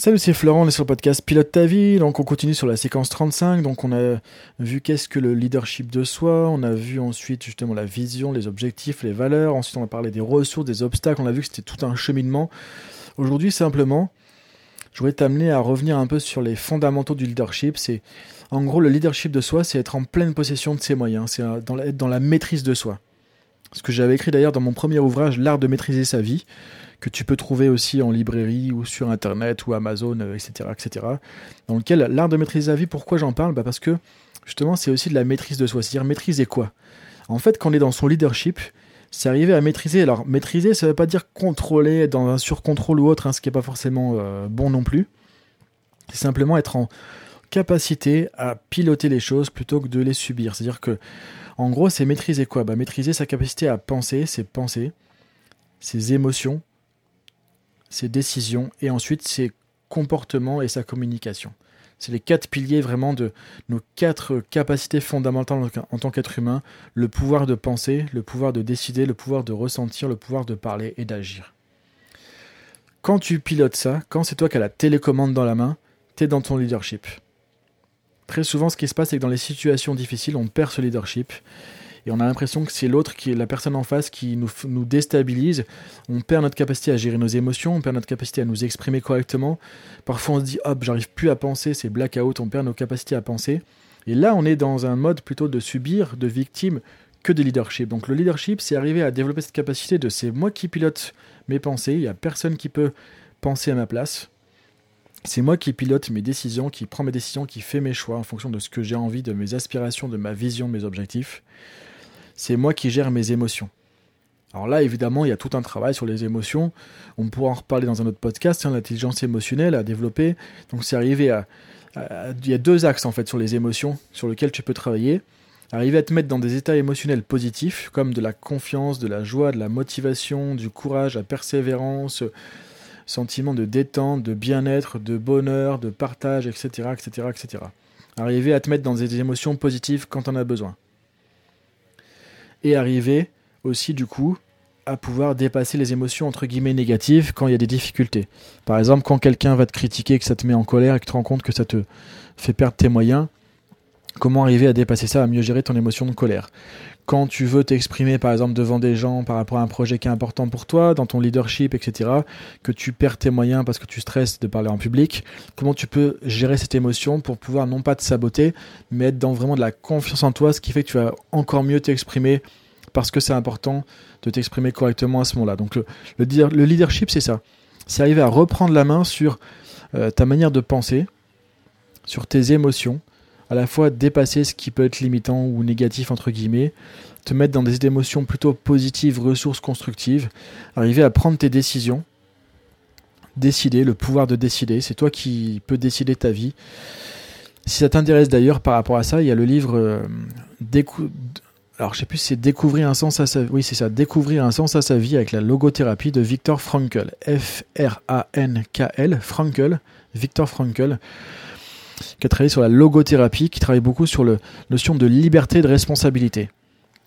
Salut, c'est Florent, on est sur le podcast Pilote ta vie. Donc, on continue sur la séquence 35. Donc, on a vu qu'est-ce que le leadership de soi. On a vu ensuite justement la vision, les objectifs, les valeurs. Ensuite, on a parlé des ressources, des obstacles. On a vu que c'était tout un cheminement. Aujourd'hui, simplement, je voudrais t'amener à revenir un peu sur les fondamentaux du leadership. C'est, en gros, le leadership de soi, c'est être en pleine possession de ses moyens. C'est être dans la maîtrise de soi. Ce que j'avais écrit d'ailleurs dans mon premier ouvrage, L'art de maîtriser sa vie que tu peux trouver aussi en librairie ou sur internet ou Amazon, etc., euh, etc. Dans lequel l'art de maîtriser la vie, pourquoi j'en parle? Bah Parce que justement, c'est aussi de la maîtrise de soi. C'est-à-dire maîtriser quoi? En fait, quand on est dans son leadership, c'est arriver à maîtriser. Alors, maîtriser, ça ne veut pas dire contrôler dans un surcontrôle ou autre, hein, ce qui n'est pas forcément euh, bon non plus. C'est simplement être en capacité à piloter les choses plutôt que de les subir. C'est-à-dire que, en gros, c'est maîtriser quoi? Bah, Maîtriser sa capacité à penser, ses pensées, ses émotions, ses décisions et ensuite ses comportements et sa communication. C'est les quatre piliers vraiment de nos quatre capacités fondamentales en tant qu'être humain, le pouvoir de penser, le pouvoir de décider, le pouvoir de ressentir, le pouvoir de parler et d'agir. Quand tu pilotes ça, quand c'est toi qui as la télécommande dans la main, tu es dans ton leadership. Très souvent, ce qui se passe, c'est que dans les situations difficiles, on perd ce leadership et on a l'impression que c'est l'autre, qui est la personne en face, qui nous, nous déstabilise. On perd notre capacité à gérer nos émotions, on perd notre capacité à nous exprimer correctement. Parfois, on se dit, hop, j'arrive plus à penser, c'est blackout, on perd nos capacités à penser. Et là, on est dans un mode plutôt de subir, de victime, que de leadership. Donc le leadership, c'est arriver à développer cette capacité de c'est moi qui pilote mes pensées, il n'y a personne qui peut penser à ma place. C'est moi qui pilote mes décisions, qui prend mes décisions, qui fait mes choix en fonction de ce que j'ai envie, de mes aspirations, de ma vision, de mes objectifs c'est moi qui gère mes émotions. Alors là, évidemment, il y a tout un travail sur les émotions. On pourra en reparler dans un autre podcast, hein, l'intelligence émotionnelle à développer. Donc c'est arrivé à, Il y a deux axes en fait sur les émotions sur lesquels tu peux travailler. Arriver à te mettre dans des états émotionnels positifs, comme de la confiance, de la joie, de la motivation, du courage, la persévérance, sentiment de détente, de bien-être, de bonheur, de partage, etc., etc., etc. Arriver à te mettre dans des émotions positives quand on a besoin et arriver aussi du coup à pouvoir dépasser les émotions entre guillemets négatives quand il y a des difficultés. Par exemple, quand quelqu'un va te critiquer, que ça te met en colère et que tu te rends compte que ça te fait perdre tes moyens, comment arriver à dépasser ça, à mieux gérer ton émotion de colère? Quand tu veux t'exprimer par exemple devant des gens par rapport à un projet qui est important pour toi, dans ton leadership, etc., que tu perds tes moyens parce que tu stresses de parler en public, comment tu peux gérer cette émotion pour pouvoir non pas te saboter, mais être dans vraiment de la confiance en toi, ce qui fait que tu vas encore mieux t'exprimer parce que c'est important de t'exprimer correctement à ce moment-là. Donc le, le, leadership, c'est ça. C'est arriver à reprendre la main sur euh, ta manière de penser, sur tes émotions, à la fois dépasser ce qui peut être limitant ou négatif, entre guillemets, te mettre dans des émotions plutôt positives, ressources constructives, arriver à prendre tes décisions, décider, le pouvoir de décider, c'est toi qui peux décider ta vie. Si ça t'intéresse d'ailleurs par rapport à ça, il y a le livre euh, alors je sais plus si c'est découvrir un sens à sa oui c'est ça découvrir un sens à sa vie avec la logothérapie de Viktor Frankl. F R A N K L Frankl Viktor Frankl qui a travaillé sur la logothérapie qui travaille beaucoup sur la notion de liberté et de responsabilité.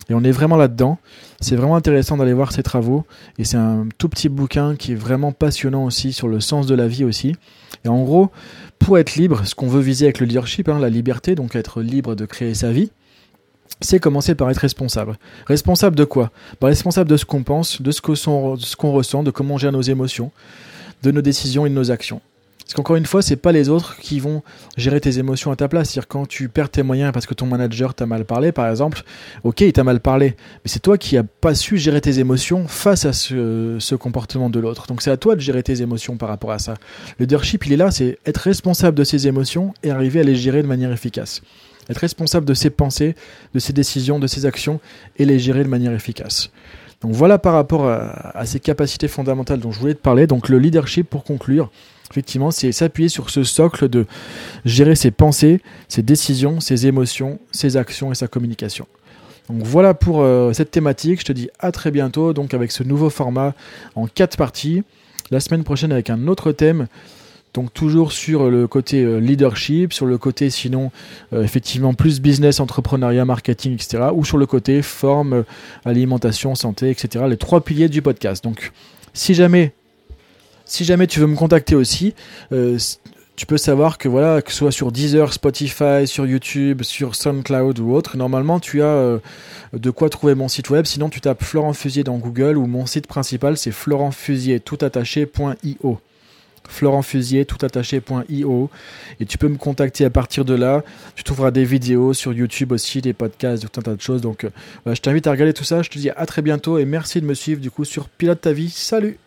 Et on est vraiment là-dedans. C'est vraiment intéressant d'aller voir ses travaux. Et c'est un tout petit bouquin qui est vraiment passionnant aussi sur le sens de la vie aussi. Et en gros pour être libre ce qu'on veut viser avec le leadership hein, la liberté donc être libre de créer sa vie c'est commencer par être responsable. Responsable de quoi? Bah, Responsable de ce qu'on pense, de ce qu'on ressent, de comment on gère nos émotions, de nos décisions et de nos actions. Parce qu'encore une fois, c'est pas les autres qui vont gérer tes émotions à ta place. C'est-à-dire quand tu perds tes moyens parce que ton manager t'a mal parlé, par exemple, ok, il t'a mal parlé, mais c'est toi qui as pas su gérer tes émotions face à ce, ce comportement de l'autre. Donc c'est à toi de gérer tes émotions par rapport à ça. Le leadership, il est là, c'est être responsable de ses émotions et arriver à les gérer de manière efficace être responsable de ses pensées, de ses décisions, de ses actions et les gérer de manière efficace. Donc voilà par rapport à, ces capacités fondamentales dont je voulais te parler. Donc le leadership pour conclure, effectivement, c'est s'appuyer sur ce socle de gérer ses pensées, ses décisions, ses émotions, ses actions et sa communication. Donc voilà pour euh, cette thématique. Je te dis à très bientôt donc avec ce nouveau format en quatre parties. La semaine prochaine avec un autre thème donc toujours sur le côté euh, leadership, sur le côté sinon euh, effectivement plus business, entrepreneuriat, marketing, etc. Ou sur le côté forme, euh, alimentation, santé, etc. Les trois piliers du podcast. Donc si jamais Si jamais tu veux me contacter aussi, euh, tu peux savoir que voilà, que ce soit sur Deezer, Spotify, sur YouTube, sur SoundCloud ou autre, normalement tu as euh, de quoi trouver mon site web. Sinon, tu tapes Florent Fusier dans Google ou mon site principal, c'est florentfusier.toutattaché.io. Fusier toutattaché.io et tu peux me contacter à partir de là. Tu trouveras des vidéos sur YouTube aussi, des podcasts, tout un tas de choses. Donc, euh, je t'invite à regarder tout ça. Je te dis à très bientôt et merci de me suivre du coup sur Pilote ta vie. Salut!